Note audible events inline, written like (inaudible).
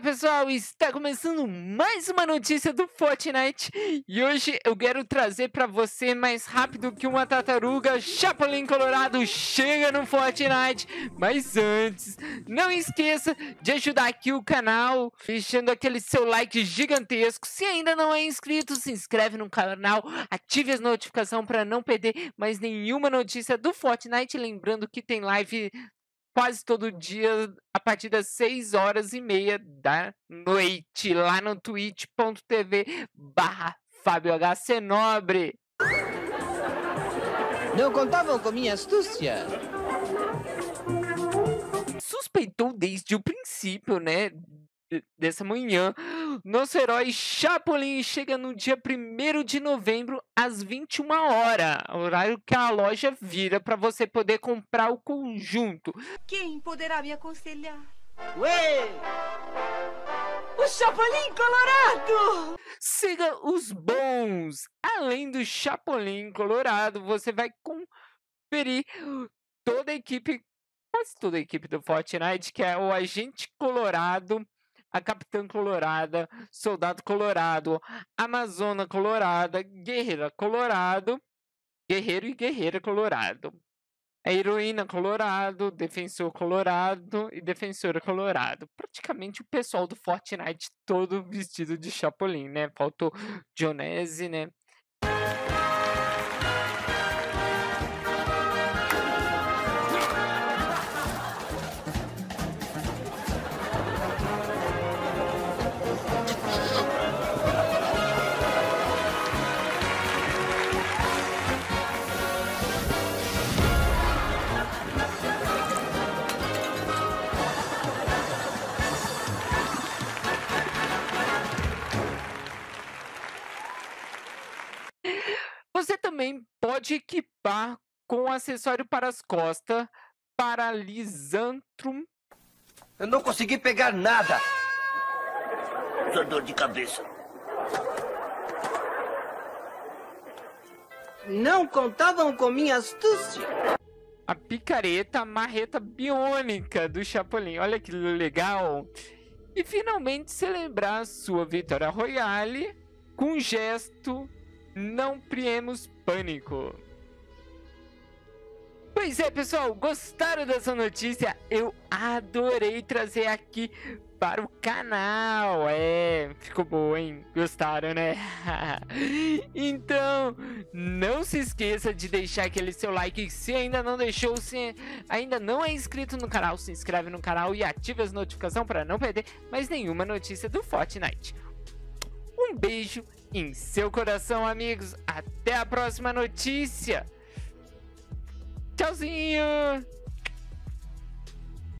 Olá pessoal, está começando mais uma notícia do Fortnite e hoje eu quero trazer para você mais rápido que uma tartaruga Chapolin Colorado chega no Fortnite. Mas antes, não esqueça de ajudar aqui o canal, deixando aquele seu like gigantesco. Se ainda não é inscrito, se inscreve no canal, ative as notificações para não perder mais nenhuma notícia do Fortnite. Lembrando que tem live quase todo dia a partir das 6 horas e meia da noite, lá no twitch.tv barra Fábio HC Nobre. Não contavam com minha astúcia. Suspeitou desde o princípio, né? Dessa manhã, nosso herói Chapolin chega no dia 1 de novembro às 21 horas, horário que a loja vira para você poder comprar o conjunto. Quem poderá me aconselhar? Ué! O Chapolin Colorado! Siga os bons! Além do Chapolin Colorado, você vai conferir toda a equipe, quase toda a equipe do Fortnite, que é o Agente Colorado, a Capitã Colorada, Soldado Colorado, Amazona Colorada, Guerreira Colorado, Guerreiro e Guerreira Colorado. A heroína Colorado, Defensor Colorado e Defensora Colorado. Praticamente o pessoal do Fortnite todo vestido de Chapolin, né? Faltou Dionese, né? Você também pode equipar com acessório para as costas, paralisantrum. Eu não consegui pegar nada. Só dor de cabeça. Não contavam com minha astúcia. A picareta, a marreta biônica do Chapolin. Olha que legal. E finalmente celebrar sua vitória royale com um gesto não criemos pânico. Pois é, pessoal, gostaram dessa notícia? Eu adorei trazer aqui para o canal. É, ficou boa, hein? Gostaram, né? (laughs) então, não se esqueça de deixar aquele seu like. Se ainda não deixou, se ainda não é inscrito no canal, se inscreve no canal e ative as notificações para não perder mais nenhuma notícia do Fortnite. Um beijo em seu coração, amigos. Até a próxima notícia. Tchauzinho!